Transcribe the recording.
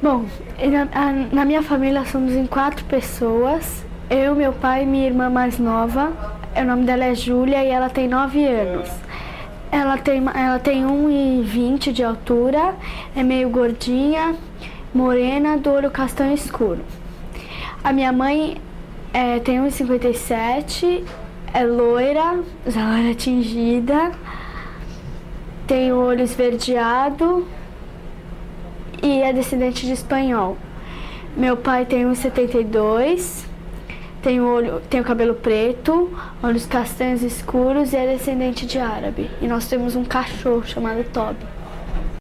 Bom, na, minha família somos em quatro pessoas. Eu, meu pai e minha irmã mais nova. O nome dela é Júlia e ela tem nove anos. Ela tem, ela tem 1,20 de altura, é meio gordinha, morena, do olho castanho escuro. A minha mãe é, tem 1,57, é loira, loira tingida, tem o olho esverdeado e é descendente de espanhol. Meu pai tem 1,72 tem o, olho, tem o cabelo preto, olhos castanhos escuros e é descendente de árabe. E nós temos um cachorro chamado Toby.